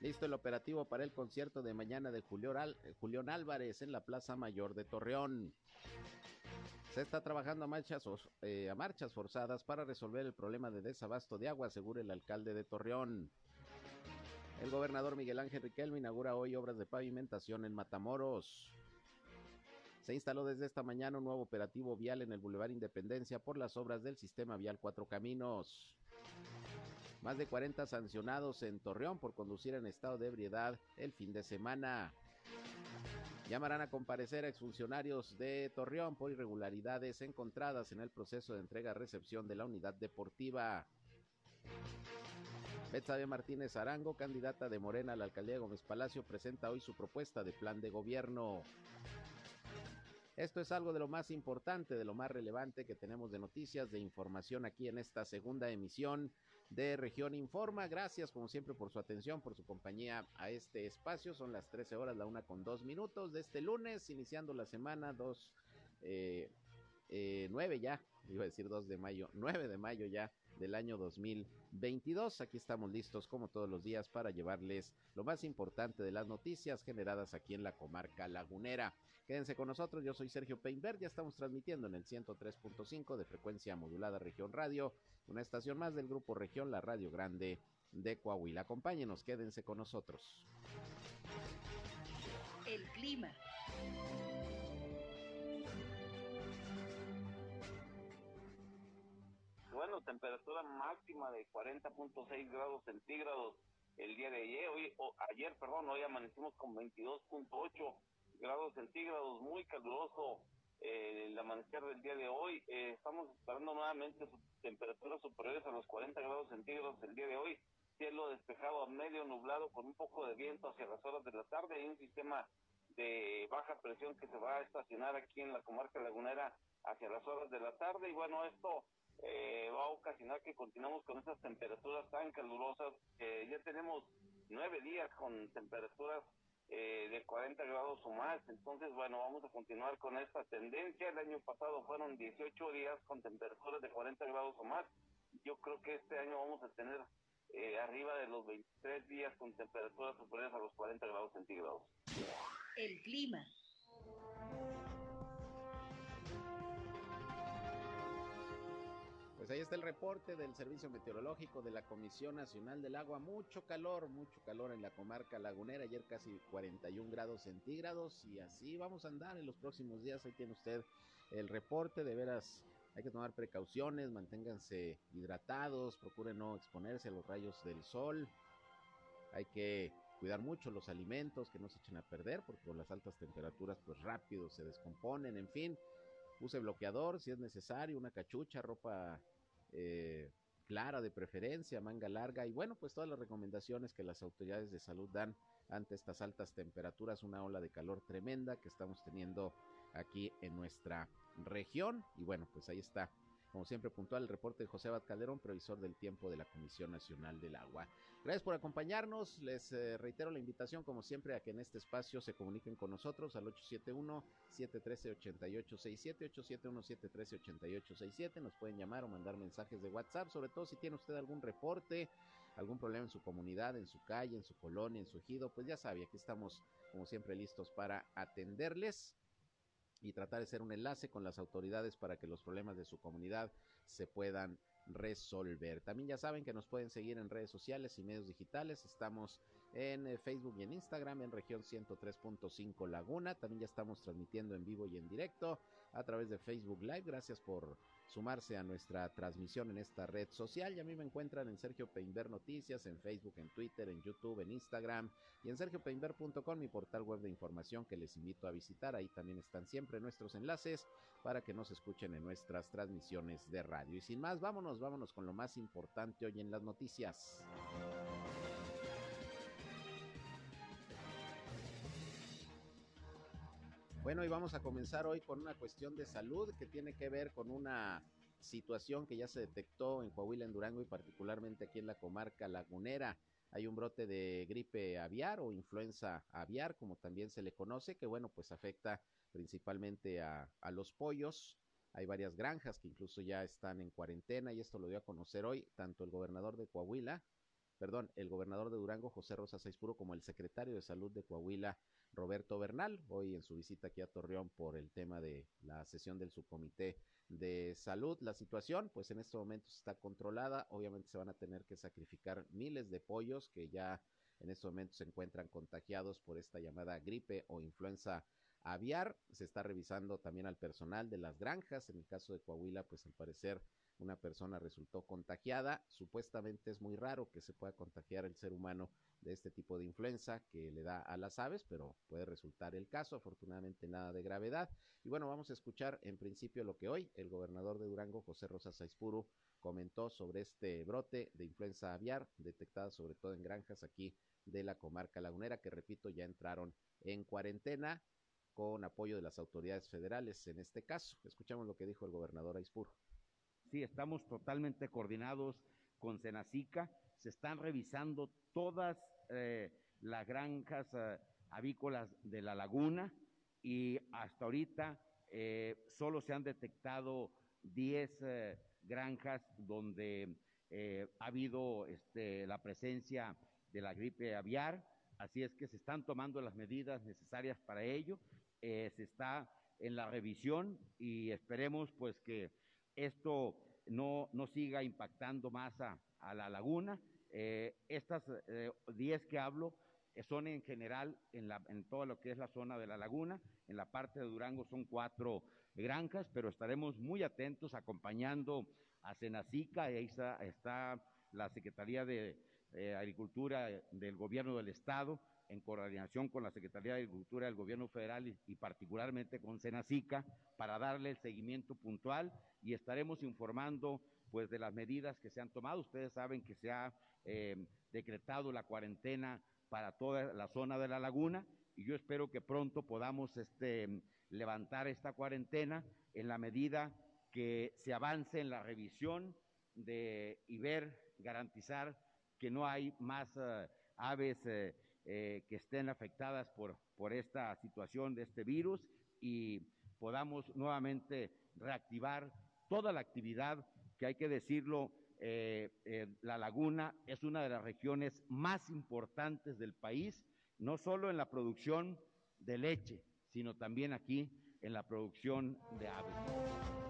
Listo el operativo para el concierto de mañana de Julián Álvarez en la Plaza Mayor de Torreón. Se está trabajando a marchas, eh, a marchas forzadas para resolver el problema de desabasto de agua, asegura el alcalde de Torreón. El gobernador Miguel Ángel Riquelme inaugura hoy obras de pavimentación en Matamoros. Se instaló desde esta mañana un nuevo operativo vial en el Boulevard Independencia por las obras del sistema vial Cuatro Caminos. Más de 40 sancionados en Torreón por conducir en estado de ebriedad el fin de semana. Llamarán a comparecer a exfuncionarios de Torreón por irregularidades encontradas en el proceso de entrega-recepción de la unidad deportiva. Betsabe Martínez Arango, candidata de Morena a la alcaldía de Gómez Palacio, presenta hoy su propuesta de plan de gobierno. Esto es algo de lo más importante, de lo más relevante que tenemos de noticias, de información aquí en esta segunda emisión de Región Informa. Gracias, como siempre, por su atención, por su compañía a este espacio. Son las 13 horas, la una con dos minutos de este lunes, iniciando la semana, dos, eh, eh, ya, iba a decir dos de mayo, nueve de mayo ya del año 2022. Aquí estamos listos como todos los días para llevarles lo más importante de las noticias generadas aquí en la comarca lagunera. Quédense con nosotros, yo soy Sergio Peinberg, ya estamos transmitiendo en el 103.5 de frecuencia modulada Región Radio, una estación más del grupo Región, la Radio Grande de Coahuila. Acompáñenos, quédense con nosotros. El clima. Bueno, temperatura máxima de 40.6 grados centígrados el día de ayer, hoy, ayer, perdón, hoy amanecimos con 22.8 grados centígrados, muy caluroso eh, el amanecer del día de hoy. Eh, estamos esperando nuevamente temperaturas superiores a los 40 grados centígrados el día de hoy. Cielo despejado a medio nublado con un poco de viento hacia las horas de la tarde y un sistema de baja presión que se va a estacionar aquí en la comarca lagunera hacia las horas de la tarde. Y bueno, esto eh, va a ocasionar que continuemos con esas temperaturas tan calurosas. ya tenemos nueve días con temperaturas eh, de 40 grados o más. Entonces, bueno, vamos a continuar con esta tendencia. El año pasado fueron 18 días con temperaturas de 40 grados o más. Yo creo que este año vamos a tener eh, arriba de los 23 días con temperaturas superiores a los 40 grados centígrados. El clima. Pues ahí está el reporte del Servicio Meteorológico de la Comisión Nacional del Agua. Mucho calor, mucho calor en la comarca lagunera. Ayer casi 41 grados centígrados y así vamos a andar en los próximos días. Ahí tiene usted el reporte. De veras, hay que tomar precauciones, manténganse hidratados, procuren no exponerse a los rayos del sol. Hay que cuidar mucho los alimentos que no se echen a perder porque con las altas temperaturas pues rápido se descomponen. En fin, Use bloqueador si es necesario, una cachucha, ropa eh, clara de preferencia, manga larga y bueno, pues todas las recomendaciones que las autoridades de salud dan ante estas altas temperaturas, una ola de calor tremenda que estamos teniendo aquí en nuestra región. Y bueno, pues ahí está como siempre, puntual el reporte de José Abad Calderón, previsor del tiempo de la Comisión Nacional del Agua. Gracias por acompañarnos. Les eh, reitero la invitación, como siempre, a que en este espacio se comuniquen con nosotros al 871-713-8867, 871-713-8867. Nos pueden llamar o mandar mensajes de WhatsApp, sobre todo si tiene usted algún reporte, algún problema en su comunidad, en su calle, en su colonia, en su ejido, pues ya sabe, aquí estamos, como siempre, listos para atenderles y tratar de ser un enlace con las autoridades para que los problemas de su comunidad se puedan resolver. También ya saben que nos pueden seguir en redes sociales y medios digitales. Estamos en eh, Facebook y en Instagram en región 103.5 Laguna. También ya estamos transmitiendo en vivo y en directo a través de Facebook Live. Gracias por sumarse a nuestra transmisión en esta red social. Y a mí me encuentran en Sergio Peinber Noticias, en Facebook, en Twitter, en YouTube, en Instagram y en sergiopeinber.com, mi portal web de información que les invito a visitar. Ahí también están siempre nuestros enlaces para que nos escuchen en nuestras transmisiones de radio. Y sin más, vámonos, vámonos con lo más importante hoy en las noticias. Bueno, y vamos a comenzar hoy con una cuestión de salud que tiene que ver con una situación que ya se detectó en Coahuila, en Durango y particularmente aquí en la comarca lagunera. Hay un brote de gripe aviar o influenza aviar, como también se le conoce, que bueno, pues afecta principalmente a, los pollos. Hay varias granjas que incluso ya están en cuarentena y esto lo dio a conocer hoy tanto el gobernador de Coahuila, perdón, el gobernador de Durango, José Rosa Saizpuro, como el secretario de Salud de Coahuila, Roberto Bernal, hoy en su visita aquí a Torreón por el tema de la sesión del subcomité de salud. La situación, pues en estos momentos está controlada. Obviamente se van a tener que sacrificar miles de pollos que ya en estos momentos se encuentran contagiados por esta llamada gripe o influenza aviar. Se está revisando también al personal de las granjas. En el caso de Coahuila, pues al parecer una persona resultó contagiada. Supuestamente es muy raro que se pueda contagiar el ser humano de este tipo de influenza que le da a las aves, pero puede resultar el caso. Afortunadamente nada de gravedad. Y bueno, vamos a escuchar en principio lo que hoy el gobernador de Durango, José Rosa Saizpuru, comentó sobre este brote de influenza aviar detectada sobre todo en granjas aquí de la comarca lagunera, que repito, ya entraron en cuarentena con apoyo de las autoridades federales en este caso. Escuchamos lo que dijo el gobernador Aispuro. Sí, estamos totalmente coordinados con Senacica. Se están revisando todas eh, las granjas eh, avícolas de la laguna y hasta ahorita eh, solo se han detectado 10 granjas donde ha habido este, la presencia de la gripe aviar. Así es que se están tomando las medidas necesarias para ello. se está en la revisión y esperemos pues que esto no, no siga impactando más a, la laguna. Eh, estas 10 eh, que hablo eh, son en general en, la, en todo lo que es la zona de la laguna. En la parte de Durango son cuatro granjas, pero estaremos muy atentos acompañando a Senacica. Ahí está, está la Secretaría de Agricultura del Gobierno del Estado en coordinación con la Secretaría de Agricultura del Gobierno Federal y, particularmente con Senacica para darle el seguimiento puntual y estaremos informando pues de las medidas que se han tomado. Ustedes saben que se ha eh, decretado la cuarentena para toda la zona de la laguna y yo espero que pronto podamos este, levantar esta cuarentena en la medida que se avance en la revisión de y ver, garantizar que no hay más uh, aves uh, eh, que estén afectadas por, por esta situación de este virus y podamos nuevamente reactivar toda la actividad que hay que decirlo, eh, eh, la laguna es una de las regiones más importantes del país, no solo en la producción de leche, sino también aquí en la producción de aves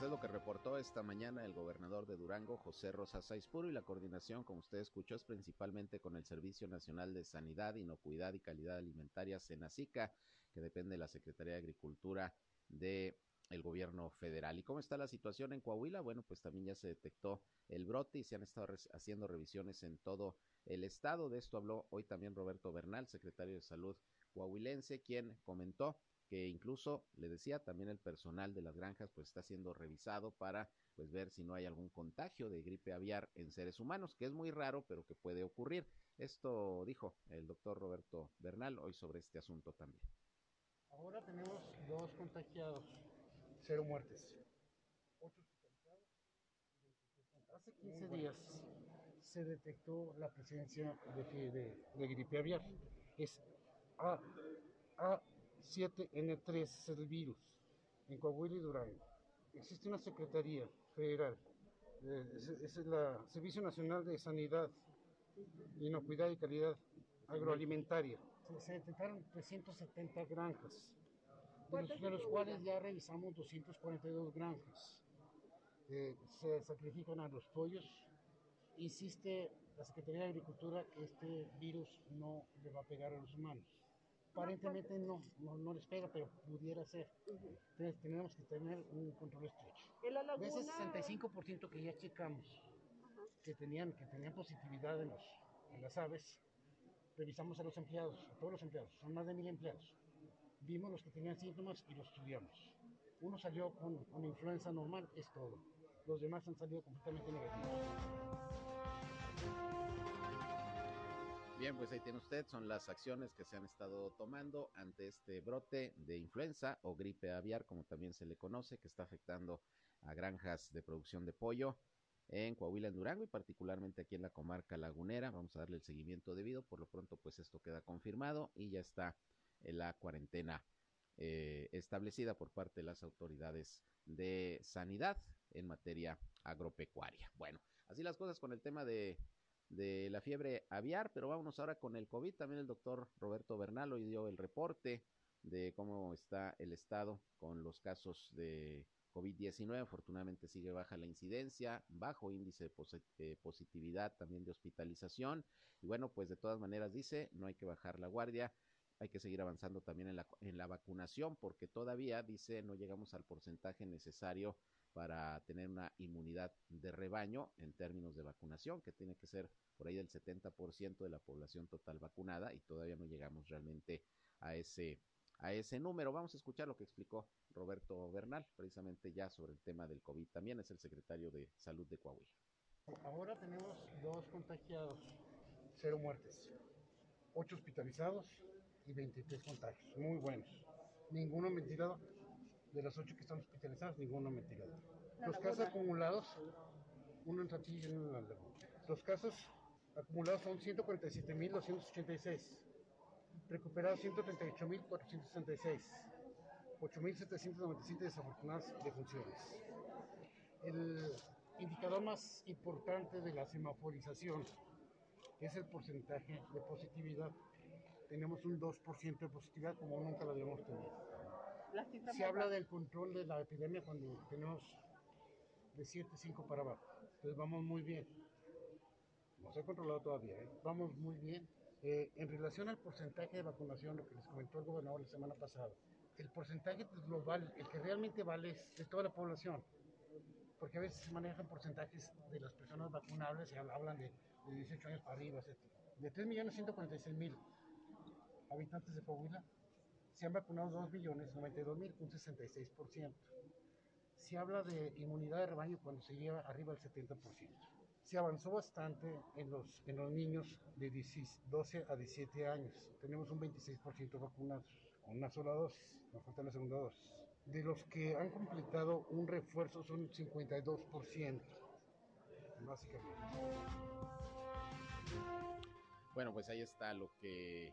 es lo que reportó esta mañana el gobernador de Durango, José Rosa Saizpuro, y la coordinación, como usted escuchó, es principalmente con el Servicio Nacional de Sanidad, Inocuidad y Calidad Alimentaria, SENACICA, que depende de la Secretaría de Agricultura de el gobierno federal. ¿Y cómo está la situación en Coahuila? Bueno, pues también ya se detectó el brote y se han estado haciendo revisiones en todo el estado. De esto habló hoy también Roberto Bernal, secretario de Salud coahuilense, quien comentó que incluso le decía también el personal de las granjas pues está siendo revisado para pues ver si no hay algún contagio de gripe aviar en seres humanos, que es muy raro, pero que puede ocurrir. Esto dijo el doctor Roberto Bernal hoy sobre este asunto también. Ahora tenemos dos contagiados, cero muertes. Ocho hospitalizados. Hace 15 días se detectó la presencia de, de, gripe aviar. Es A, A 7N3 es el virus en Coahuila y Durango. Existe una Secretaría Federal, eh, es, el Servicio Nacional de Sanidad, Inocuidad y Calidad Agroalimentaria. Se, detectaron 370 granjas, de los, cuales ya revisamos 242 granjas. Eh, se sacrifican a los pollos. Insiste la Secretaría de Agricultura que este virus no le va a pegar a los humanos aparentemente no, no, les pega, pero pudiera ser. Entonces tenemos que tener un control estrecho. De ese 65% que ya checamos, que tenían, que tenían positividad en, los, en las aves, revisamos a los empleados, a todos los empleados, son más de mil empleados. Vimos los que tenían síntomas y los estudiamos. Uno salió con una influenza normal, es todo. Los demás han salido completamente negativos. Bien, pues ahí tiene usted, son las acciones que se han estado tomando ante este brote de influenza o gripe aviar, como también se le conoce, que está afectando a granjas de producción de pollo en Coahuila, en Durango y particularmente aquí en la comarca lagunera. Vamos a darle el seguimiento debido. Por lo pronto, pues esto queda confirmado y ya está en la cuarentena eh, establecida por parte de las autoridades de sanidad en materia agropecuaria. Bueno, Así las cosas con el tema de, de la fiebre aviar, pero vámonos ahora con el COVID. También el doctor Roberto Bernal hoy dio el reporte de cómo está el estado con los casos de COVID-19. Afortunadamente sigue baja la incidencia, bajo índice de positividad también de hospitalización. Y bueno, pues de todas maneras dice, no hay que bajar la guardia, hay que seguir avanzando también en la, en la vacunación porque todavía, dice, no llegamos al porcentaje necesario para tener una inmunidad de rebaño en términos de vacunación, que tiene que ser por ahí del 70% de la población total vacunada y todavía no llegamos realmente a ese a ese número. Vamos a escuchar lo que explicó Roberto Bernal, precisamente ya sobre el tema del COVID. También es el secretario de Salud de Coahuila. Ahora tenemos dos contagiados, cero muertes, ocho hospitalizados y 23 contagios. Muy buenos. Ninguno ventilado. De los ocho que están hospitalizados, ninguno ventilado. Los casos acumulados, uno en Saltillo y uno en la Los casos acumulados son 147.286 recuperados 138.466, 8.797 desafortunadas defunciones. El indicador más importante de la semaforización es el porcentaje de positividad. Tenemos un 2% de positividad como nunca lo habíamos tenido. Se habla del control de la epidemia cuando tenemos de 7, 5 para abajo. Entonces vamos muy bien. No se ha controlado todavía, ¿eh? vamos muy bien eh, en relación al porcentaje de vacunación, lo que les comentó el gobernador la semana pasada, el porcentaje global, el que realmente vale es de toda la población, porque a veces se manejan porcentajes de las personas vacunables y hablan de, 18 años para arriba, etc. De 3.146.000 habitantes de Coahuila, se han vacunado 2.092.000, un 66%. Se habla de inmunidad de rebaño cuando se lleva arriba del 70% se avanzó bastante en los, en los niños de 12 a 17 años. Tenemos un 26% vacunados con una sola dosis, nos falta la segunda dosis. De los que han completado un refuerzo son 52%, básicamente. Bueno, pues ahí está lo que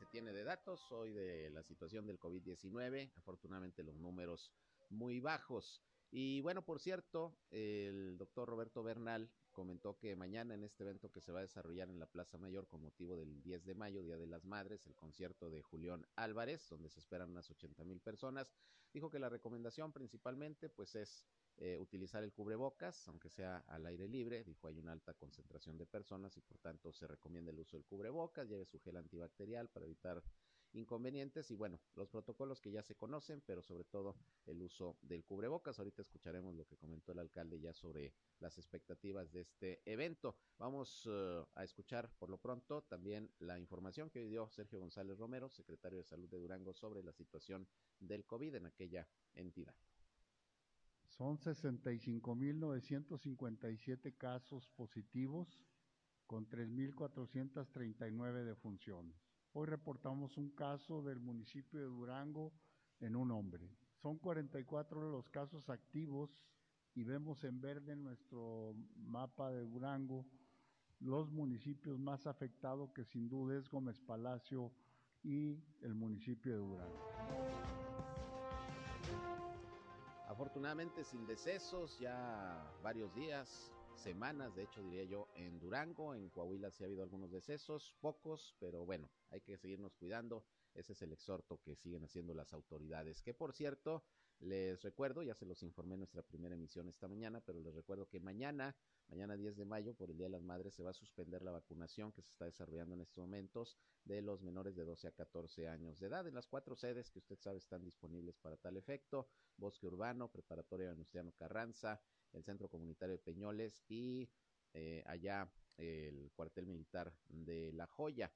se tiene de datos hoy de la situación del COVID-19. Afortunadamente los números muy bajos. Y bueno, por cierto, el doctor Roberto Bernal comentó que mañana en este evento que se va a desarrollar en la Plaza Mayor con motivo del 10 de mayo, Día de las Madres, el concierto de Julián Álvarez, donde se esperan unas 80 mil personas, dijo que la recomendación principalmente pues es eh, utilizar el cubrebocas, aunque sea al aire libre, dijo hay una alta concentración de personas y por tanto se recomienda el uso del cubrebocas, lleve su gel antibacterial para evitar inconvenientes y bueno, los protocolos que ya se conocen, pero sobre todo el uso del cubrebocas. Ahorita escucharemos lo que comentó el alcalde ya sobre las expectativas de este evento. Vamos uh, a escuchar por lo pronto también la información que dio Sergio González Romero, secretario de Salud de Durango, sobre la situación del COVID en aquella entidad. Son 65.957 casos positivos con 3.439 defunciones. Hoy reportamos un caso del municipio de Durango en un hombre. Son 44 los casos activos y vemos en verde en nuestro mapa de Durango los municipios más afectados que sin duda es Gómez Palacio y el municipio de Durango. Afortunadamente sin decesos, ya varios días semanas, de hecho diría yo, en Durango, en Coahuila sí ha habido algunos decesos, pocos, pero bueno, hay que seguirnos cuidando. Ese es el exhorto que siguen haciendo las autoridades. Que por cierto, les recuerdo, ya se los informé en nuestra primera emisión esta mañana, pero les recuerdo que mañana, mañana 10 de mayo, por el Día de las Madres, se va a suspender la vacunación que se está desarrollando en estos momentos de los menores de 12 a 14 años de edad en las cuatro sedes que usted sabe están disponibles para tal efecto: Bosque Urbano, Preparatoria Venustiano Carranza, el Centro Comunitario de Peñoles y eh, allá el cuartel militar de La Joya,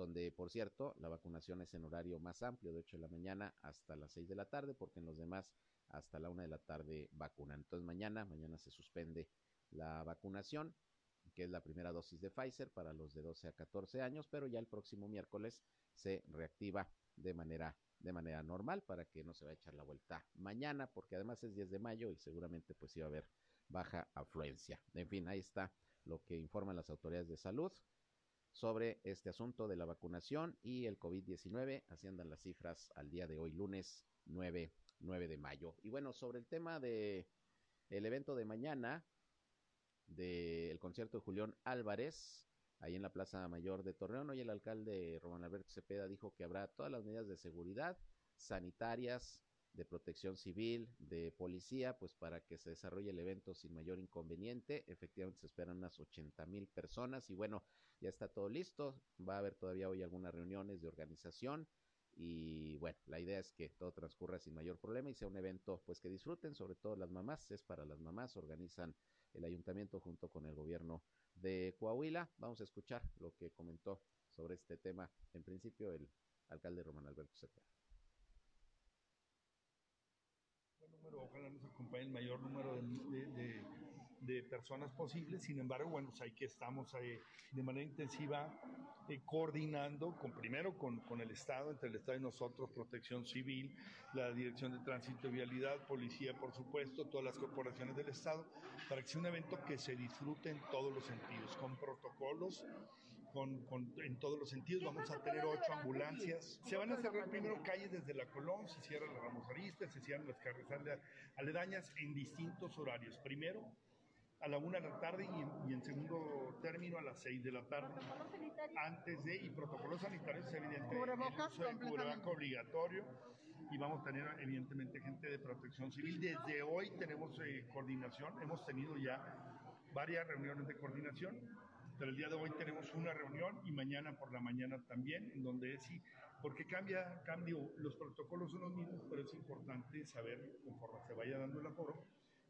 donde por cierto la vacunación es en horario más amplio, de 8 de la mañana hasta las 6 de la tarde, porque en los demás hasta la 1 de la tarde vacunan. Entonces mañana, mañana se suspende la vacunación, que es la primera dosis de Pfizer para los de 12 a 14 años, pero ya el próximo miércoles se reactiva de manera de manera normal para que no se vaya a echar la vuelta mañana, porque además es 10 de mayo y seguramente pues iba a haber baja afluencia. En fin, ahí está lo que informan las autoridades de salud sobre este asunto de la vacunación y el COVID-19. Así andan las cifras al día de hoy, lunes 9, 9 de mayo. Y bueno, sobre el tema de el evento de mañana, del concierto de Julián Álvarez, ahí en la Plaza Mayor de Torreón. Hoy el alcalde Román Alberto Cepeda dijo que habrá todas las medidas de seguridad sanitarias, de protección civil, de policía, pues para que se desarrolle el evento sin mayor inconveniente. Efectivamente se esperan unas 80 mil personas y bueno, ya está todo listo. Va a haber todavía hoy algunas reuniones de organización y bueno, la idea es que todo transcurra sin mayor problema y sea un evento pues que disfruten, sobre todo las mamás, es para las mamás, organizan el ayuntamiento junto con el gobierno de Coahuila. Vamos a escuchar lo que comentó sobre este tema en principio el alcalde Román Alberto Cepeda. número, ojalá nos acompañe el mayor número de, de personas posibles. Sin embargo, bueno, pues ahí que estamos eh, de manera intensiva eh, coordinando con primero con, con, el Estado, entre el Estado y nosotros, Protección Civil, la Dirección de Tránsito y Vialidad, Policía, por supuesto, todas las corporaciones del Estado, para que sea un evento que se disfrute en todos los sentidos, con protocolos con, con, en todos los sentidos. Vamos a tener ocho ambulancias. Se van a cerrar primero calles desde la Colón, se cierra la Ramos Aristas, se cierran las carreteras aledañas en distintos horarios. Primero a la una de la tarde y en, y en, segundo término a las seis de la tarde. Antes de, y protocolos sanitarios, evidentemente, cubrebocas, el cubrebocas obligatorio y vamos a tener evidentemente gente de protección civil. Desde hoy tenemos eh, coordinación, hemos tenido ya varias reuniones de coordinación pero el día de hoy tenemos una reunión y mañana por la mañana también, en donde sí, porque cambia, cambio, los protocolos son los mismos, pero es importante saber, conforme se vaya dando el aforo,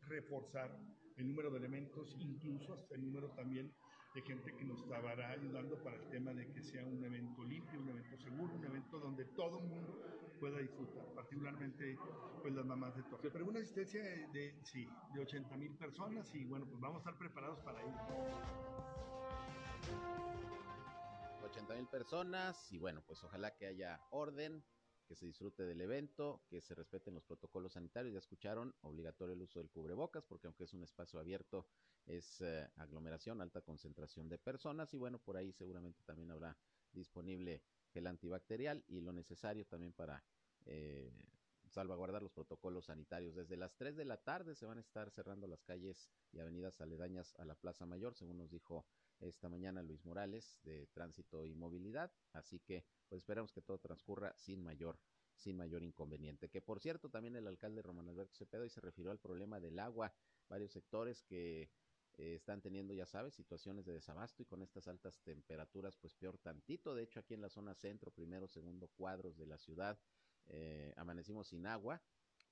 reforzar el número de elementos, incluso hasta el número también de gente que nos estará ayudando para el tema de que sea un evento limpio, un evento seguro, un evento donde todo el mundo pueda disfrutar, particularmente pues las mamás de Torre. Pero una asistencia de, de sí, de 80 mil personas y bueno, pues vamos a estar preparados para ello. 80 mil personas y bueno, pues ojalá que haya orden, que se disfrute del evento, que se respeten los protocolos sanitarios. Ya escucharon, obligatorio el uso del cubrebocas, porque aunque es un espacio abierto, es eh, aglomeración, alta concentración de personas y bueno, por ahí seguramente también habrá disponible gel antibacterial y lo necesario también para eh, salvaguardar los protocolos sanitarios. Desde las 3 de la tarde se van a estar cerrando las calles y avenidas aledañas a la Plaza Mayor, según nos dijo esta mañana Luis Morales de Tránsito y Movilidad, así que pues esperamos que todo transcurra sin mayor sin mayor inconveniente. Que por cierto, también el alcalde Román Alberto Cepeda y se refirió al problema del agua, varios sectores que eh, están teniendo, ya sabes, situaciones de desabasto y con estas altas temperaturas, pues peor tantito. De hecho, aquí en la zona centro, primero, segundo cuadros de la ciudad, eh, amanecimos sin agua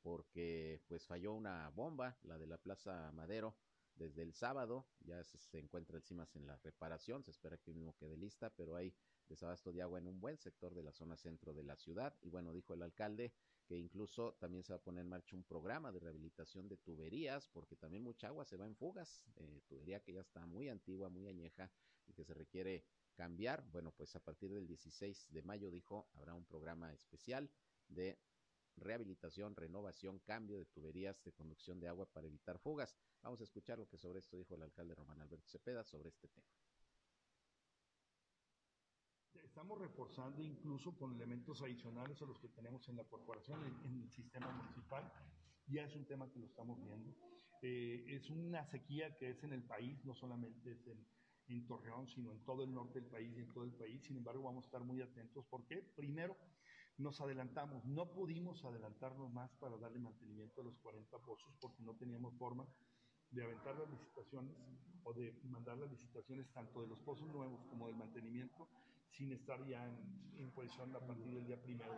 porque pues falló una bomba, la de la Plaza Madero, desde el sábado, ya se, encuentra el CIMAS en la reparación, se espera que mismo quede lista, pero hay desabasto de agua en un buen sector de la zona centro de la ciudad. Y bueno, dijo el alcalde que incluso también se va a poner en marcha un programa de rehabilitación de tuberías, porque también mucha agua se va en fugas, eh, tubería que ya está muy antigua, muy añeja y que se requiere cambiar. Bueno, pues a partir del 16 de mayo, dijo, habrá un programa especial de rehabilitación, renovación, cambio de tuberías de conducción de agua para evitar fugas. Vamos a escuchar lo que sobre esto dijo el alcalde Román Alberto Cepeda sobre este tema. Estamos reforzando incluso con elementos adicionales a los que tenemos en la corporación, en, en el sistema municipal. Ya es un tema que lo estamos viendo. Eh, es una sequía que es en el país, no solamente es en, en Torreón, sino en todo el norte del país y en todo el país. Sin embargo, vamos a estar muy atentos porque, primero, nos adelantamos, no pudimos adelantarnos más para darle mantenimiento a los 40 pozos porque no teníamos forma de aventar las licitaciones o de mandar las licitaciones tanto de los pozos nuevos como del mantenimiento sin estar ya en, en posición a partir del día primero.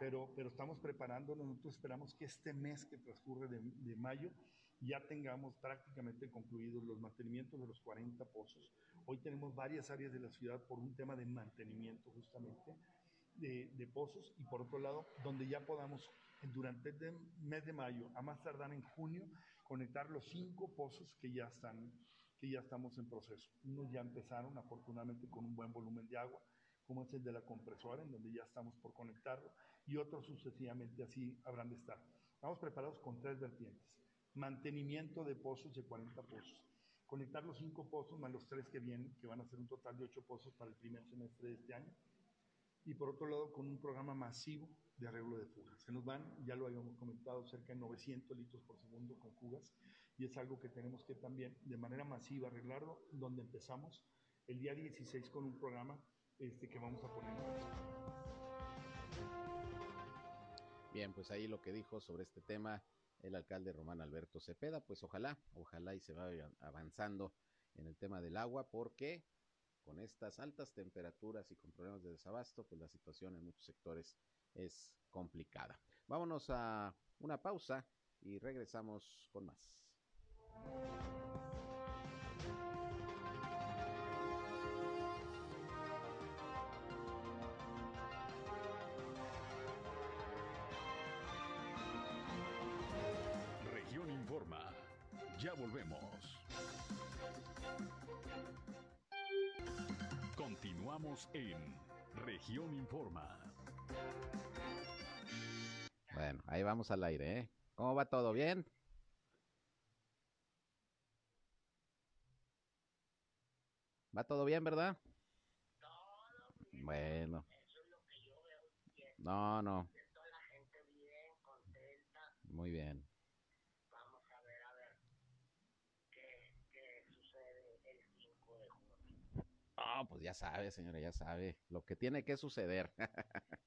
Pero, pero estamos preparándonos, nosotros esperamos que este mes que transcurre de, de mayo ya tengamos prácticamente concluidos los mantenimientos de los 40 pozos. Hoy tenemos varias áreas de la ciudad por un tema de mantenimiento justamente de, pozos y por otro lado, donde ya podamos durante el mes de mayo, a más tardar en junio, conectar los cinco pozos que ya están, que ya estamos en proceso. Unos ya empezaron, afortunadamente, con un buen volumen de agua, como es el de la compresora, en donde ya estamos por conectarlo, y otros sucesivamente así habrán de estar. Estamos preparados con tres vertientes. Mantenimiento de pozos de 40 pozos. Conectar los cinco pozos más los tres que vienen, que van a ser un total de ocho pozos para el primer semestre de este año y por otro lado con un programa masivo de arreglo de fugas. Se nos van, ya lo habíamos comentado, cerca de 900 litros por segundo con fugas y es algo que tenemos que también de manera masiva arreglarlo, donde empezamos el día 16 con un programa este, que vamos a poner en Bien, pues ahí lo que dijo sobre este tema el alcalde Román Alberto Cepeda, pues ojalá, ojalá y se vaya avanzando en el tema del agua, porque con estas altas temperaturas y con problemas de desabasto, pues la situación en muchos sectores es complicada. Vámonos a una pausa y regresamos con más. Región Informa. Ya volvemos. Continuamos en Región Informa. Bueno, ahí vamos al aire, ¿eh? ¿Cómo va todo bien? ¿Va todo bien, verdad? Bueno. No, no. Muy bien. Vamos a ver, a ver qué, qué sucede el 5 de Ah, pues ya sabe, señora, ya sabe lo que tiene que suceder.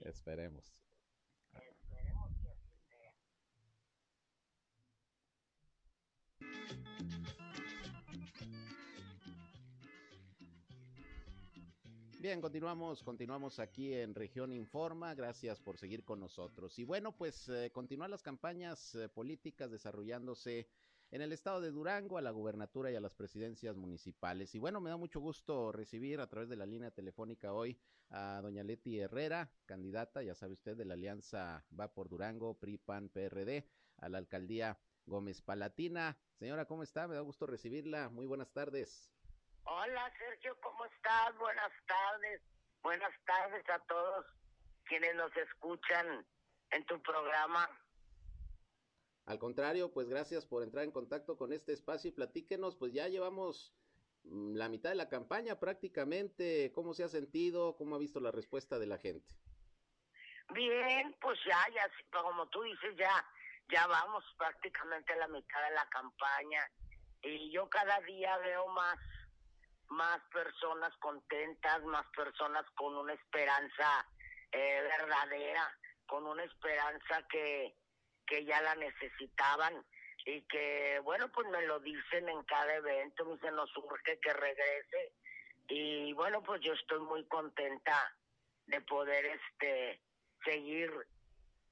Esperemos. Bien, continuamos, continuamos aquí en Región Informa. Gracias por seguir con nosotros. Y bueno, pues eh, continúan las campañas eh, políticas desarrollándose en el estado de Durango, a la gubernatura y a las presidencias municipales. Y bueno, me da mucho gusto recibir a través de la línea telefónica hoy a doña Leti Herrera, candidata, ya sabe usted, de la Alianza Va por Durango, PRI, PAN, PRD, a la alcaldía Gómez Palatina. Señora, ¿cómo está? Me da gusto recibirla. Muy buenas tardes. Hola Sergio, ¿cómo estás? Buenas tardes. Buenas tardes a todos quienes nos escuchan en tu programa. Al contrario, pues gracias por entrar en contacto con este espacio y platíquenos, pues ya llevamos mm, la mitad de la campaña prácticamente, ¿cómo se ha sentido? ¿Cómo ha visto la respuesta de la gente? Bien, pues ya, ya, como tú dices, ya, ya vamos prácticamente a la mitad de la campaña y yo cada día veo más, más personas contentas, más personas con una esperanza eh, verdadera, con una esperanza que, que ya la necesitaban y que, bueno, pues me lo dicen en cada evento, me dicen, nos urge que regrese y bueno, pues yo estoy muy contenta de poder este seguir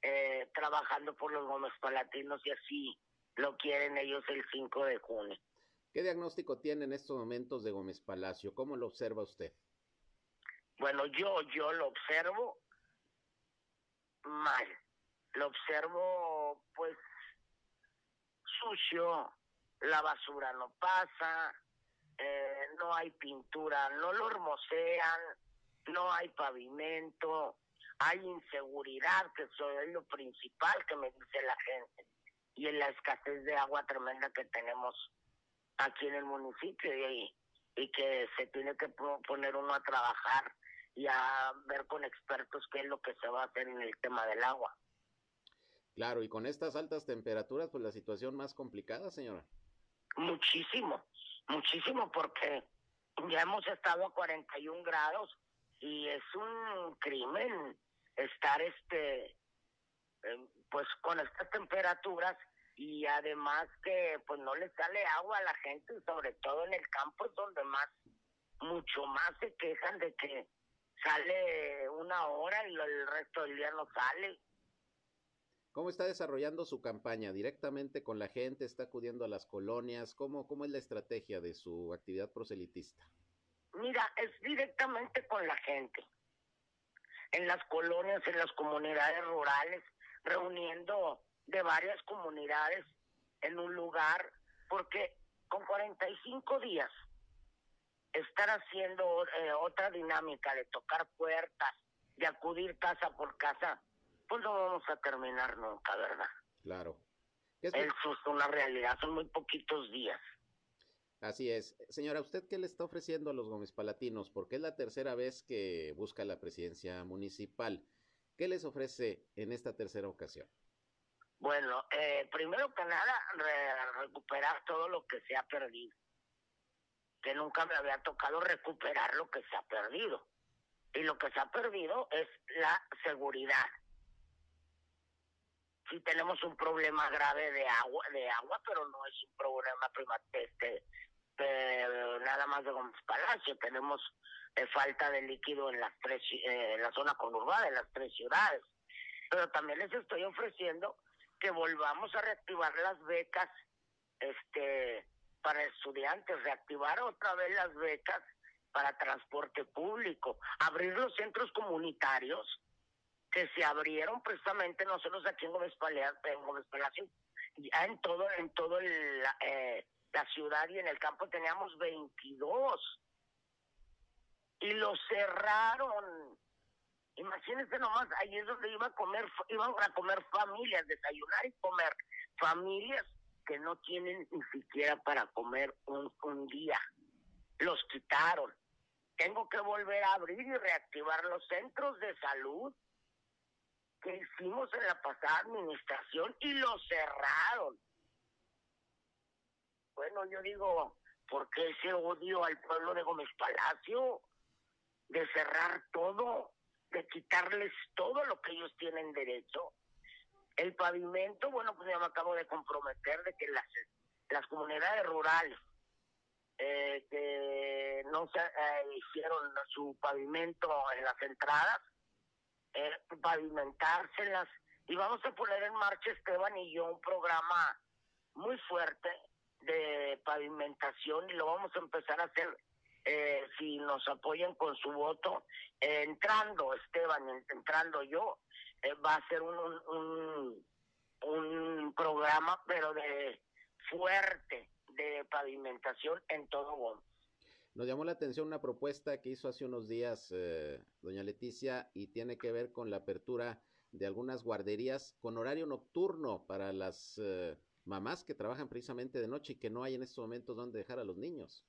eh, trabajando por los Gómez Palatinos y así lo quieren ellos el 5 de junio. ¿Qué diagnóstico tiene en estos momentos de Gómez Palacio? ¿Cómo lo observa usted? Bueno, yo, yo lo observo mal. Lo observo, pues, sucio, la basura no pasa, eh, no hay pintura, no lo hermosean, no hay pavimento, hay inseguridad, que eso es lo principal que me dice la gente, y en la escasez de agua tremenda que tenemos aquí en el municipio y, y que se tiene que po- poner uno a trabajar y a ver con expertos qué es lo que se va a hacer en el tema del agua. Claro, y con estas altas temperaturas, pues la situación más complicada, señora. Muchísimo, muchísimo, porque ya hemos estado a 41 grados y es un crimen estar este eh, pues con estas temperaturas y además que pues no le sale agua a la gente, sobre todo en el campo es donde más, mucho más se quejan de que sale una hora y el resto del día no sale. ¿Cómo está desarrollando su campaña? ¿Directamente con la gente? ¿Está acudiendo a las colonias? ¿Cómo, cómo es la estrategia de su actividad proselitista? Mira, es directamente con la gente, en las colonias, en las comunidades rurales, reuniendo de varias comunidades en un lugar, porque con 45 días estar haciendo eh, otra dinámica de tocar puertas, de acudir casa por casa, pues no vamos a terminar nunca, ¿verdad? Claro. ¿Qué es- Eso es una realidad, son muy poquitos días. Así es. Señora, ¿usted qué le está ofreciendo a los Gómez Palatinos? Porque es la tercera vez que busca la presidencia municipal. ¿Qué les ofrece en esta tercera ocasión? Bueno, eh, primero que nada, recuperar todo lo que se ha perdido. Que nunca me había tocado recuperar lo que se ha perdido. Y lo que se ha perdido es la seguridad. Sí tenemos un problema grave de agua, de agua, pero no es un problema prima, este, nada más de Gómez Palacio. Tenemos eh, falta de líquido en las tres, eh, la zona conurbada, en las tres ciudades. Pero también les estoy ofreciendo que volvamos a reactivar las becas este para estudiantes, reactivar otra vez las becas para transporte público, abrir los centros comunitarios que se abrieron precisamente nosotros aquí en Gómez Palacio, en Gómez Palacio ya en todo en todo eh, la ciudad y en el campo teníamos 22 y los cerraron Imagínense nomás, ahí es donde iba a comer, iban a comer familias, desayunar y comer familias que no tienen ni siquiera para comer un día. Los quitaron. Tengo que volver a abrir y reactivar los centros de salud que hicimos en la pasada administración y los cerraron. Bueno, yo digo, ¿por qué ese odio al pueblo de Gómez Palacio? De cerrar todo de quitarles todo lo que ellos tienen derecho. El pavimento, bueno, pues ya me acabo de comprometer de que las, las comunidades rurales eh, que no se eh, hicieron su pavimento en las entradas, eh, pavimentárselas. Y vamos a poner en marcha, Esteban y yo, un programa muy fuerte de pavimentación y lo vamos a empezar a hacer eh, si nos apoyan con su voto, entrando Esteban, entrando yo, eh, va a ser un, un, un, programa, pero de fuerte, de pavimentación en todo Gómez. Nos llamó la atención una propuesta que hizo hace unos días doña Leticia y tiene que ver con la apertura de algunas guarderías con horario nocturno para las mamás que trabajan precisamente de noche y que no hay en estos momentos donde dejar a los niños.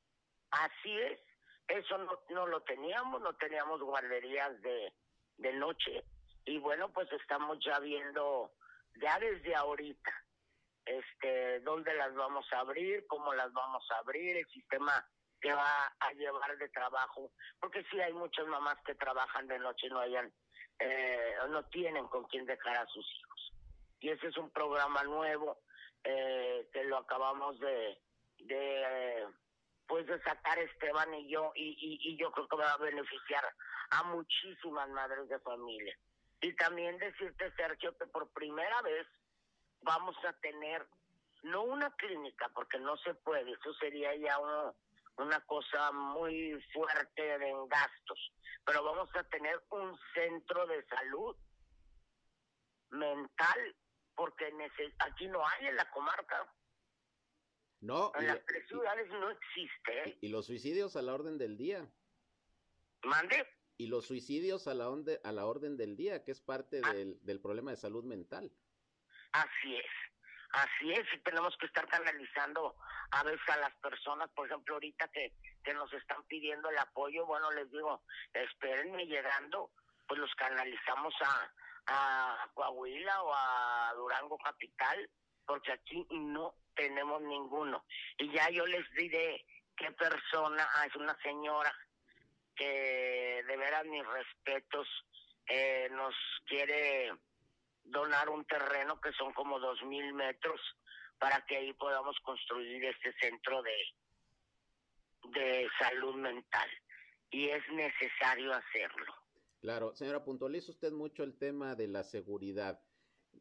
Así es, eso no, no lo teníamos, no teníamos guarderías de, de noche y bueno, pues estamos ya viendo ya desde ahorita este dónde las vamos a abrir, cómo las vamos a abrir, el sistema que va a llevar de trabajo, porque sí hay muchas mamás que trabajan de noche y no hayan eh, no tienen con quién dejar a sus hijos. Y ese es un programa nuevo eh, que lo acabamos de, de pues de sacar Esteban y yo, y, y, yo creo que va a beneficiar a muchísimas madres de familia. Y también decirte, Sergio, que por primera vez vamos a tener, no una clínica, porque no se puede, eso sería ya una cosa muy fuerte en gastos, pero vamos a tener un centro de salud mental, porque aquí no hay en la comarca. No. En las tres ciudades no existe. Y, los suicidios a la orden del día. ¿Mande? Y los suicidios a la, a la orden del día, que es parte ah. del, del problema de salud mental. Así es. Así es, y tenemos que estar canalizando a veces a las personas, por ejemplo, ahorita que, que nos están pidiendo el apoyo, bueno, les digo, espérenme llegando, pues los canalizamos a, a Coahuila o a Durango Capital, porque aquí no tenemos ninguno. Y ya yo les diré qué persona, ah, es una señora que de veras mis respetos eh, nos quiere donar un terreno que son como dos mil metros para que ahí podamos construir este centro de, de salud mental. Y es necesario hacerlo. Claro, señora, puntualiza usted mucho el tema de la seguridad.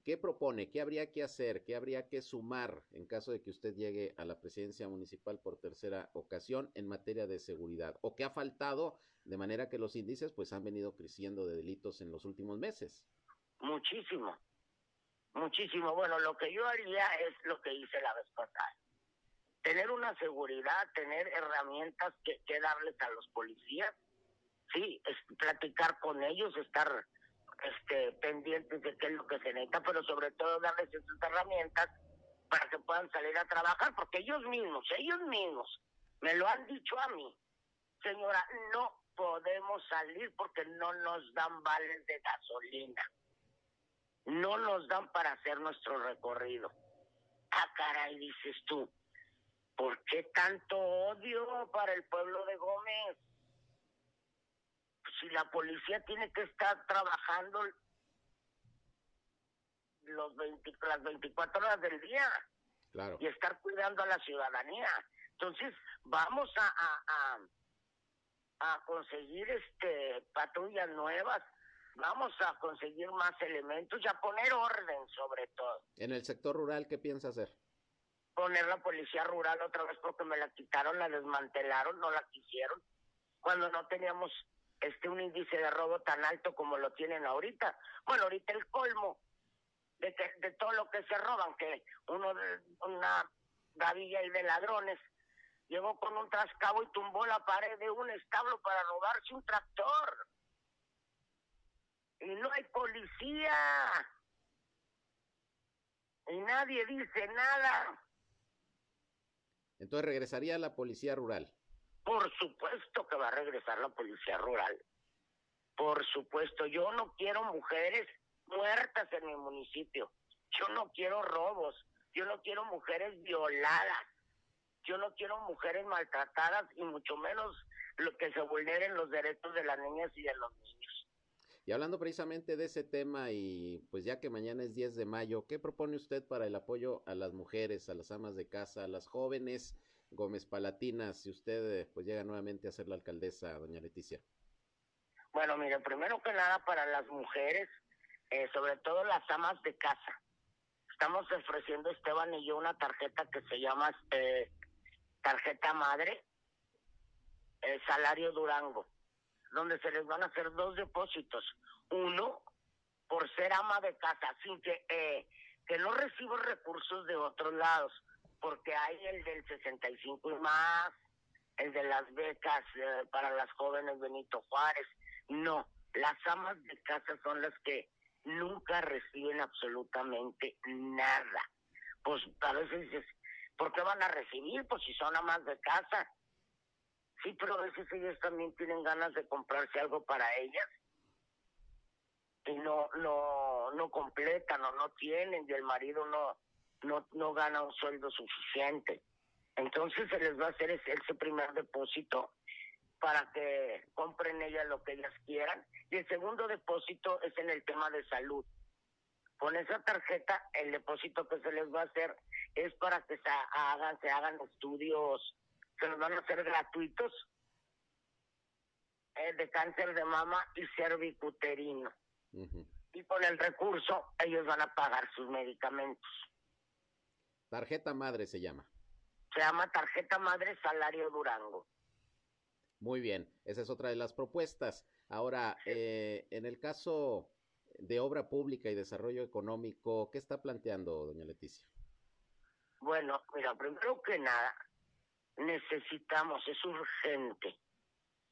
¿Qué propone? ¿Qué habría que hacer? ¿Qué habría que sumar en caso de que usted llegue a la presidencia municipal por tercera ocasión en materia de seguridad? ¿O qué ha faltado de manera que los índices pues han venido creciendo de delitos en los últimos meses? Muchísimo, muchísimo. Bueno, lo que yo haría es lo que hice la vez pasada. Tener una seguridad, tener herramientas que, darles a los policías, sí, es platicar con ellos, estar este, pendientes de qué es lo que se necesita, pero sobre todo darles esas herramientas para que puedan salir a trabajar, porque ellos mismos, ellos mismos me lo han dicho a mí, señora, no podemos salir porque no nos dan vales de gasolina. No nos dan para hacer nuestro recorrido. Ah, caray, dices tú, ¿por qué tanto odio para el pueblo de Gómez? Si la policía tiene que estar trabajando los 20, las 24 horas del día Claro. y estar cuidando a la ciudadanía. Entonces, vamos a, a, a, a conseguir este patrullas nuevas, vamos a conseguir más elementos y a poner orden sobre todo. En el sector rural, ¿qué piensa hacer? Poner la policía rural otra vez porque me la quitaron, la desmantelaron, no la quisieron. Cuando no teníamos este un índice de robo tan alto como lo tienen ahorita. Bueno, ahorita el colmo de, que, de todo lo que se roban, que uno de una gavilla y de ladrones llegó con un trascabo y tumbó la pared de un establo para robarse un tractor. Y no hay policía. Y nadie dice nada. Entonces regresaría la policía rural. Por supuesto que va a regresar la policía rural. Por supuesto, yo no quiero mujeres muertas en mi municipio. Yo no quiero robos. Yo no quiero mujeres violadas. Yo no quiero mujeres maltratadas y mucho menos lo que se vulneren los derechos de las niñas y de los niños. Y hablando precisamente de ese tema y pues ya que mañana es 10 de mayo, ¿qué propone usted para el apoyo a las mujeres, a las amas de casa, a las jóvenes Gómez Palatinas, si usted eh, pues llega nuevamente a ser la alcaldesa, doña Leticia? Bueno, mire, primero que nada para las mujeres, eh, sobre todo las amas de casa. Estamos ofreciendo Esteban y yo una tarjeta que se llama este, tarjeta madre, eh, salario Durango, donde se les van a hacer dos depósitos. Uno, por ser ama de casa, sin que, eh, que no recibo recursos de otros lados, porque hay el del 65 y más, el de las becas eh, para las jóvenes Benito Juárez. No, las amas de casa son las que nunca reciben absolutamente nada. Pues a veces dices, ¿por qué van a recibir? Pues si son amas de casa. Sí, pero a veces ellas también tienen ganas de comprarse algo para ellas y no no no completan o no tienen y el marido no no no gana un sueldo suficiente. Entonces se les va a hacer ese, ese primer depósito para que compren ellas lo que ellas quieran. Y el segundo depósito es en el tema de salud. Con esa tarjeta, el depósito que se les va a hacer es para que se hagan, se hagan estudios nos van a hacer gratuitos eh, de cáncer de mama y cervicuterino. Y con el recurso, ellos van a pagar sus medicamentos. Tarjeta madre se llama. Se llama Tarjeta Madre Salario Durango. Muy bien, esa es otra de las propuestas. Ahora, eh, en el caso de obra pública y desarrollo económico, ¿qué está planteando, doña Leticia? Bueno, mira, primero que nada, necesitamos, es urgente,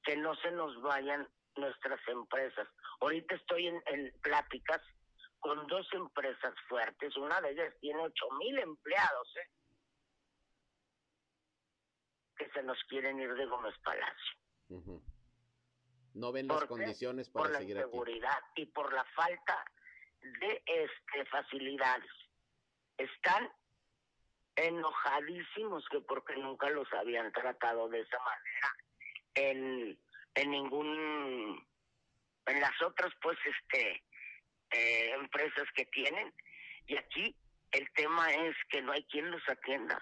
que no se nos vayan nuestras empresas. Ahorita estoy en, en pláticas con dos empresas fuertes, una de ellas tiene ocho mil empleados, ¿eh? que se nos quieren ir de Gómez Palacio. No ven las ¿Por condiciones por para la seguir aquí. inseguridad y por la falta de este facilidades. Están enojadísimos que porque nunca los habían tratado de esa manera en, en ningún en las otras pues este eh, empresas que tienen. Y aquí el tema es que no hay quien los atienda.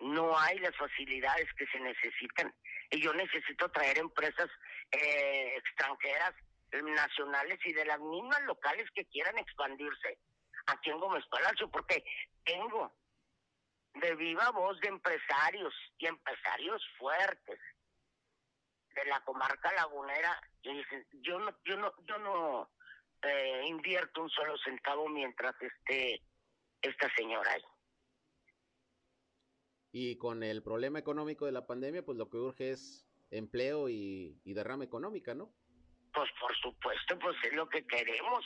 No hay las facilidades que se necesitan. Y yo necesito traer empresas eh, extranjeras, nacionales y de las mismas locales que quieran expandirse aquí en Gómez Palacio, porque tengo de viva voz de empresarios y empresarios fuertes de la comarca lagunera y dicen yo no yo no yo no eh, invierto un solo centavo mientras esté esta señora ahí Y con el problema económico de la pandemia, pues lo que urge es empleo y, y derrama económica, ¿no? Pues por supuesto, pues es lo que queremos.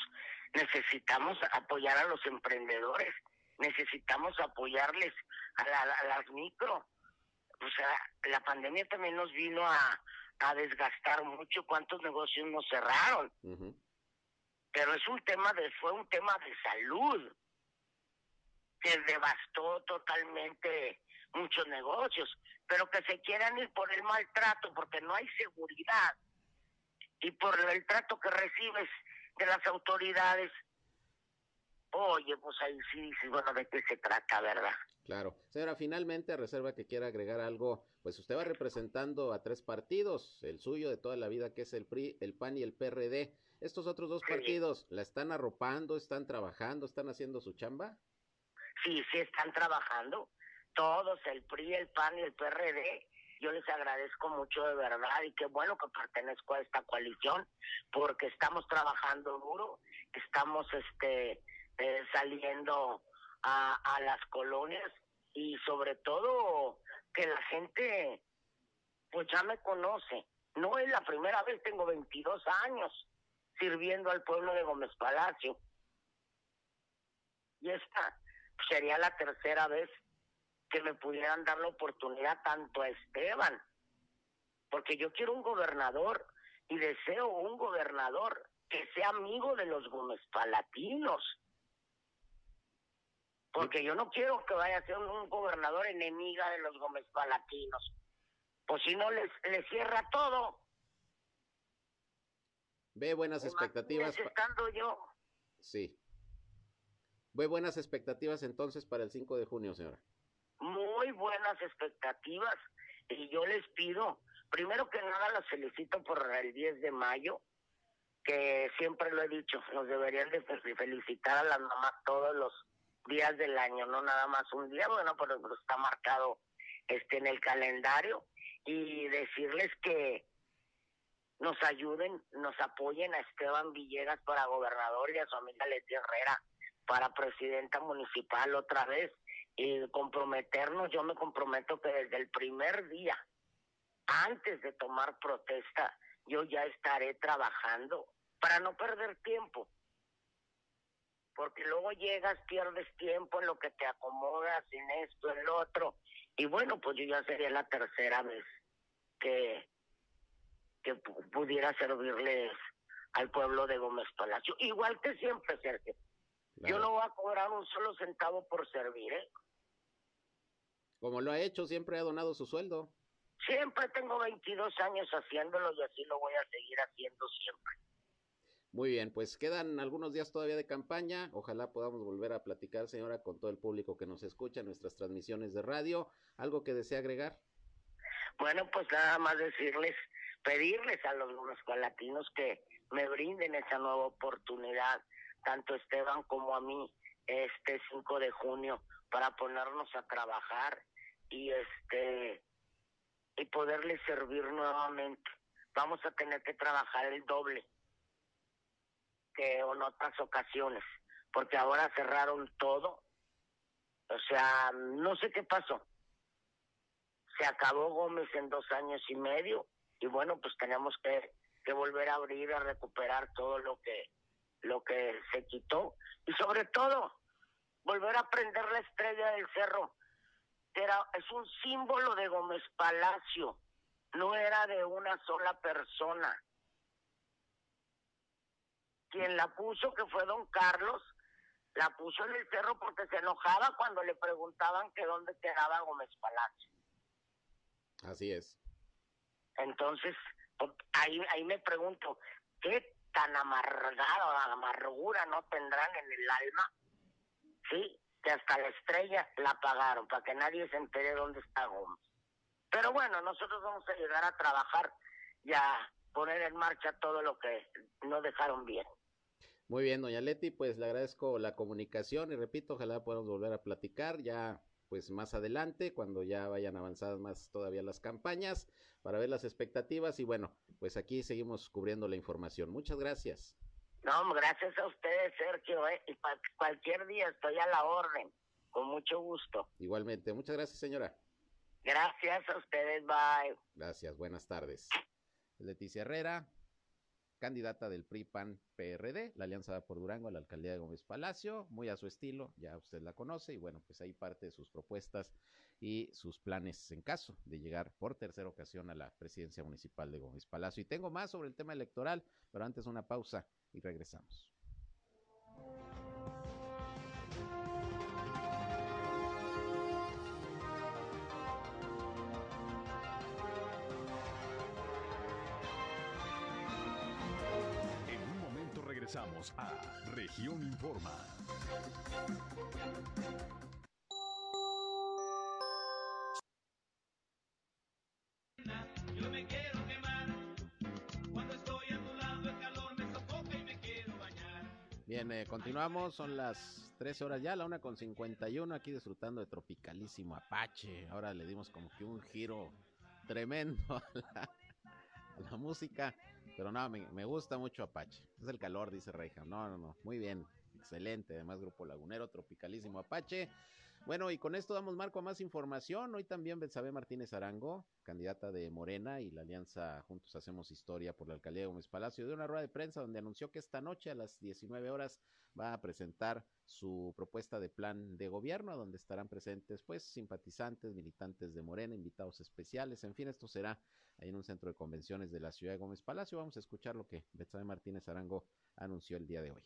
Necesitamos apoyar a los emprendedores, necesitamos apoyarles a, la- a las micro. O sea, la pandemia también nos vino a, a desgastar mucho. ¿Cuántos negocios nos cerraron? Pero es un tema de, fue un tema de salud que devastó totalmente muchos negocios, pero que se quieran ir por el maltrato porque no hay seguridad y por el trato que recibes de las autoridades, oye, pues ahí sí dices, bueno, ¿de qué se trata, verdad? Claro. Señora, finalmente, a reserva que quiera agregar algo, pues usted va representando a tres partidos, el suyo de toda la vida, que es el PRI, el PAN y el PRD. ¿Estos otros dos partidos la están arropando, están trabajando, están haciendo su chamba? Sí, sí están trabajando. Todos, el PRI, el PAN y el PRD. Yo les agradezco mucho de verdad y qué bueno que pertenezco a esta coalición porque estamos trabajando duro, estamos este eh, saliendo a, a las colonias y sobre todo que la gente pues ya me conoce. No es la primera vez, tengo 22 años sirviendo al pueblo de Gómez Palacio. Y esta sería la tercera vez que me pudieran dar la oportunidad tanto a Esteban, porque yo quiero un gobernador y deseo un gobernador que sea amigo de los Gómez Palatinos, porque yo no quiero que vaya a ser un gobernador enemiga de los Gómez Palatinos, pues si no les, les cierra todo. Ve buenas expectativas. Estando yo. Sí. Ve buenas expectativas entonces para el 5 de junio, señora. Muy buenas expectativas. Y yo les pido, primero que nada, las felicito por el 10 de mayo, que siempre lo he dicho, nos deberían de felicitar a las mamás todos los días del año, no nada más un día, bueno, pero está marcado este en el calendario y decirles que nos ayuden, nos apoyen a Esteban Villegas para gobernador y a su amiga Leti Herrera para presidenta municipal otra vez y comprometernos, yo me comprometo que desde el primer día, antes de tomar protesta, yo ya estaré trabajando para no perder tiempo. Porque luego llegas, pierdes tiempo en lo que te acomodas, en esto, en lo otro. Y bueno, pues yo ya sería la tercera vez que, que pudiera servirles al pueblo de Gómez Palacio. Igual que siempre, Sergio. Yo no voy a cobrar un solo centavo por servir, ¿eh? Como lo ha hecho, siempre ha donado su sueldo. Siempre tengo 22 años haciéndolo y así lo voy a seguir haciendo siempre. Muy bien, pues quedan algunos días todavía de campaña. Ojalá podamos volver a platicar, señora, con todo el público que nos escucha en nuestras transmisiones de radio. ¿Algo que desea agregar? Bueno, pues nada más decirles, pedirles a los latinos que me brinden esa nueva oportunidad, tanto Esteban como a mí, este 5 de junio, para ponernos a trabajar y este y poderles servir nuevamente. Vamos a tener que trabajar el doble que en otras ocasiones, porque ahora cerraron todo. O sea, no sé qué pasó. Se acabó Gómez en dos años y medio y bueno, pues tenemos que, que volver a abrir, a recuperar todo lo que lo que se quitó y sobre todo volver a prender la estrella del cerro era es un símbolo de Gómez Palacio, no era de una sola persona. Quien la puso, que fue don Carlos, la puso en el cerro porque se enojaba cuando le preguntaban que dónde quedaba Gómez Palacio. Así es. Entonces, pues, ahí, ahí me pregunto, ¿qué tan amargado, amargura no tendrán en el alma? Sí, que hasta la estrella la apagaron para que nadie se entere dónde está Gómez. Pero bueno, nosotros vamos a llegar a trabajar y a poner en marcha todo lo que no dejaron bien. Muy bien, doña Leti, pues le agradezco la comunicación y repito, ojalá podamos volver a platicar ya pues más adelante, cuando ya vayan avanzadas más todavía las campañas, para ver las expectativas y bueno, pues aquí seguimos cubriendo la información. Muchas gracias. No, gracias a ustedes, Sergio, ¿eh? y cualquier día estoy a la orden, con mucho gusto. Igualmente, muchas gracias, señora. Gracias a ustedes, bye. Gracias, buenas tardes. Leticia Herrera, candidata del PRI PAN PRD, la Alianza por Durango a la alcaldía de Gómez Palacio, muy a su estilo, ya usted la conoce y bueno, pues ahí parte de sus propuestas y sus planes en caso de llegar por tercera ocasión a la presidencia municipal de Gómez Palacio. Y tengo más sobre el tema electoral, pero antes una pausa y regresamos. En un momento regresamos a Región Informa. Bien, eh, continuamos, son las 13 horas ya, la una con 51, aquí disfrutando de tropicalísimo Apache. Ahora le dimos como que un giro tremendo a la, música, pero no, me, me gusta mucho Apache. Es el calor, dice Reija. No, no, no, muy bien, excelente. Además, Grupo Lagunero, tropicalísimo Apache. Bueno, y con esto damos marco a más información. Hoy también Betsabe Martínez Arango, candidata de Morena y la alianza Juntos Hacemos Historia por la alcaldía de Gómez Palacio, dio una rueda de prensa donde anunció que esta noche a las 19 horas va a presentar su propuesta de plan de gobierno, donde estarán presentes pues simpatizantes, militantes de Morena, invitados especiales, en fin, esto será ahí en un centro de convenciones de la ciudad de Gómez Palacio. Vamos a escuchar lo que Betsabe Martínez Arango anunció el día de hoy.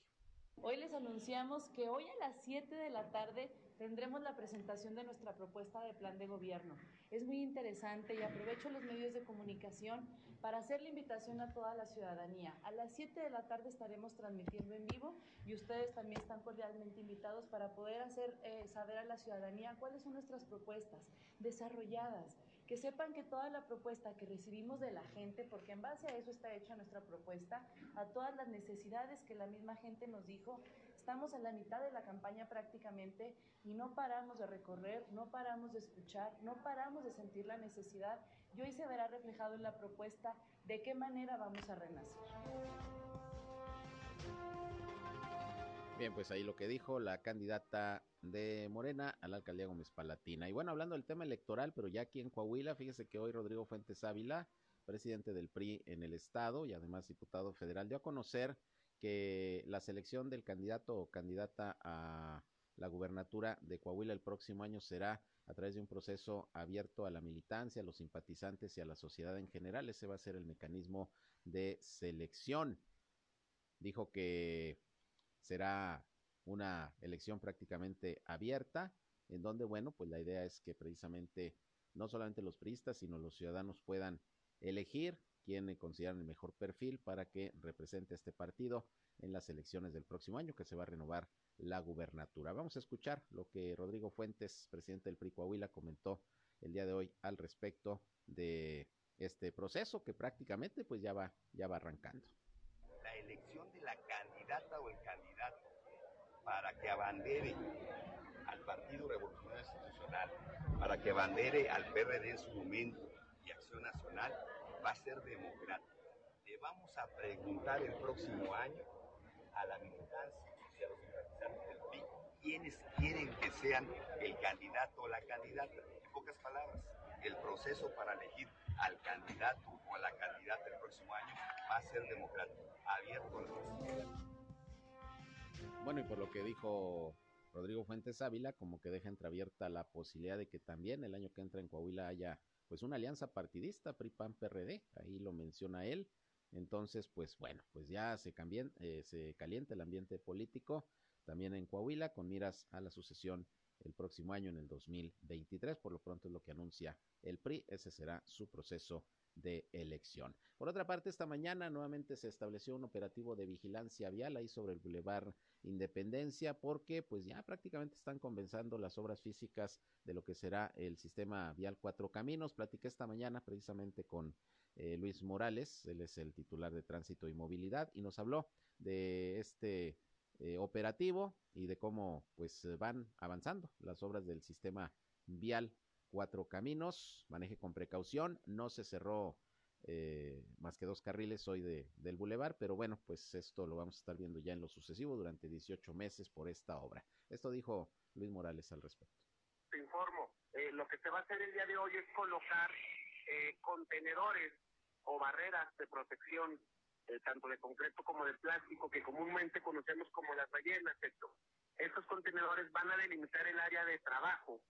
Hoy les anunciamos que hoy a las 7 de la tarde tendremos la presentación de nuestra propuesta de plan de gobierno. Es muy interesante y aprovecho los medios de comunicación para hacer la invitación a toda la ciudadanía. A las 7 de la tarde estaremos transmitiendo en vivo y ustedes también están cordialmente invitados para poder hacer eh, saber a la ciudadanía cuáles son nuestras propuestas desarrolladas, que sepan que toda la propuesta que recibimos de la gente, porque en base a eso está hecha nuestra propuesta, a todas las necesidades que la misma gente nos dijo, estamos en la mitad de la campaña prácticamente y no paramos de recorrer, no paramos de escuchar, no paramos de sentir la necesidad y hoy se verá reflejado en la propuesta de qué manera vamos a renacer. Bien, pues ahí lo que dijo la candidata de Morena a la alcaldía Gómez Palatina. Y bueno, hablando del tema electoral, pero ya aquí en Coahuila, fíjese que hoy Rodrigo Fuentes Ávila, presidente del PRI en el estado y además diputado federal, dio a conocer que la selección del candidato o candidata a la gubernatura de Coahuila el próximo año será a través de un proceso abierto a la militancia, a los simpatizantes y a la sociedad en general. Ese va a ser el mecanismo de selección. Dijo que será una elección prácticamente abierta, en donde, bueno, pues la idea es que precisamente no solamente los priistas, sino los ciudadanos puedan elegir quién consideran el mejor perfil para que represente a este partido en las elecciones del próximo año, que se va a renovar la gubernatura. Vamos a escuchar lo que Rodrigo Fuentes, presidente del PRI comentó el día de hoy al respecto de este proceso que prácticamente pues ya va, ya va arrancando. La elección de la candidata o el candidato para que abandere al Partido Revolucionario Institucional, para que abandere al PRD en su momento y Acción Nacional, va a ser democrática. Le vamos a preguntar el próximo año a la militancia y a los simpatizantes del PRI quiénes quieren que sean el candidato o la candidata. En pocas palabras, el proceso para elegir al candidato o a la candidata el próximo año va a ser democrático, abierto a sociedad. Bueno, y por lo que dijo Rodrigo Fuentes Ávila, como que deja entreabierta la posibilidad de que también el año que entra en Coahuila haya pues una alianza partidista PRI-PAN-PRD, ahí lo menciona él. Entonces, pues bueno, pues ya se, cambien, eh, se calienta el ambiente político también en Coahuila con miras a la sucesión el próximo año en el 2023. Por lo pronto es lo que anuncia el PRI. Ese será su proceso de elección. Por otra parte, esta mañana nuevamente se estableció un operativo de vigilancia vial ahí sobre el Boulevard Independencia porque pues ya prácticamente están comenzando las obras físicas de lo que será el sistema vial Cuatro Caminos. Platiqué esta mañana precisamente con eh, Luis Morales, él es el titular de Tránsito y Movilidad y nos habló de este eh, operativo y de cómo pues van avanzando las obras del sistema vial cuatro caminos, maneje con precaución, no se cerró eh, más que dos carriles hoy de, del bulevar, pero bueno, pues esto lo vamos a estar viendo ya en lo sucesivo durante 18 meses por esta obra. Esto dijo Luis Morales al respecto. Te informo, eh, lo que se va a hacer el día de hoy es colocar eh, contenedores o barreras de protección, eh, tanto de concreto como de plástico, que comúnmente conocemos como las ballenas. Esto. Estos contenedores van a delimitar el área de trabajo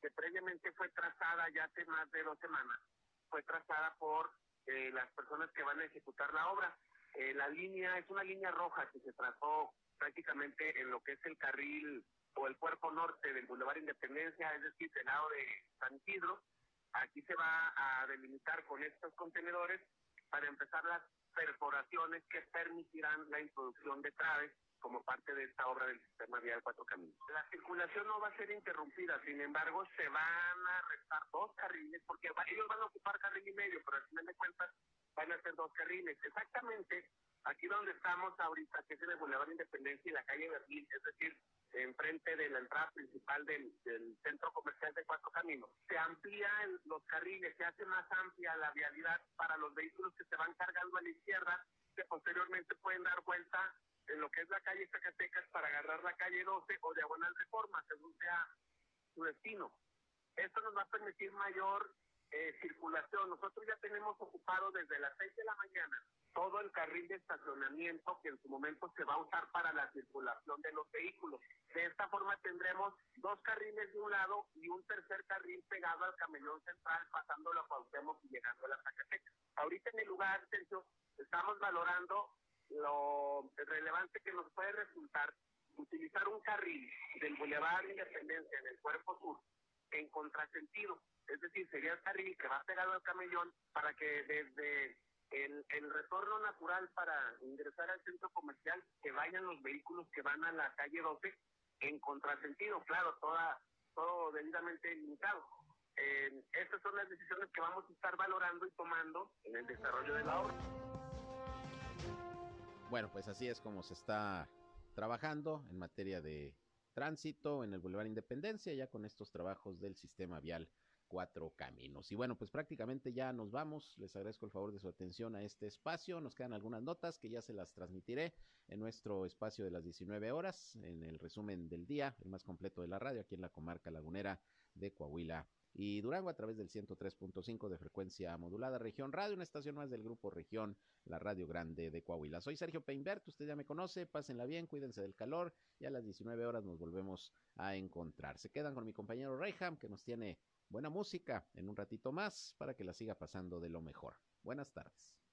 que previamente fue trazada ya hace más de dos semanas, fue trazada por eh, las personas que van a ejecutar la obra. Eh, la línea es una línea roja que se trazó prácticamente en lo que es el carril o el cuerpo norte del Boulevard Independencia, es decir, del lado de San Isidro. Aquí se va a delimitar con estos contenedores para empezar las perforaciones que permitirán la introducción de traves como parte de esta obra del sistema vial Cuatro Caminos. La circulación no va a ser interrumpida, sin embargo, se van a restar dos carriles, porque ellos van a ocupar carril y medio, pero al final de cuentas van a ser dos carriles. Exactamente aquí donde estamos ahorita, que es en el Boulevard Independencia y la calle Berlín, es decir, enfrente de la entrada principal del, del centro comercial de Cuatro Caminos. Se amplían los carriles, se hace más amplia la vialidad para los vehículos que se van cargando a la izquierda, que posteriormente pueden dar vuelta en lo que es la calle Zacatecas para agarrar la calle 12 o diagonal Reforma, según sea su destino. Esto nos va a permitir mayor eh, circulación. Nosotros ya tenemos ocupado desde las 6 de la mañana todo el carril de estacionamiento que en su momento se va a usar para la circulación de los vehículos. De esta forma tendremos dos carriles de un lado y un tercer carril pegado al camellón central, pasándolo a Cuauhtémoc y llegando a la Zacatecas. Ahorita en el lugar, Sergio, estamos valorando lo relevante que nos puede resultar utilizar un carril del Boulevard Independencia en el cuerpo sur en contrasentido. Es decir, sería el carril que va pegado al camellón para que desde el, el retorno natural para ingresar al centro comercial que vayan los vehículos que van a la calle 12 en contrasentido, claro, toda, todo debidamente limitado. Eh, estas son las decisiones que vamos a estar valorando y tomando en el desarrollo de la obra. Bueno, pues así es como se está trabajando en materia de tránsito en el Boulevard Independencia, ya con estos trabajos del sistema vial Cuatro Caminos. Y bueno, pues prácticamente ya nos vamos. Les agradezco el favor de su atención a este espacio. Nos quedan algunas notas que ya se las transmitiré en nuestro espacio de las 19 horas, en el resumen del día, el más completo de la radio, aquí en la comarca lagunera de Coahuila y Durango a través del 103.5 de frecuencia modulada Región Radio, una estación más del grupo Región, la Radio Grande de Coahuila. Soy Sergio Peinbert, usted ya me conoce, pásenla bien, cuídense del calor y a las 19 horas nos volvemos a encontrar. Se quedan con mi compañero Reyham que nos tiene buena música en un ratito más para que la siga pasando de lo mejor. Buenas tardes.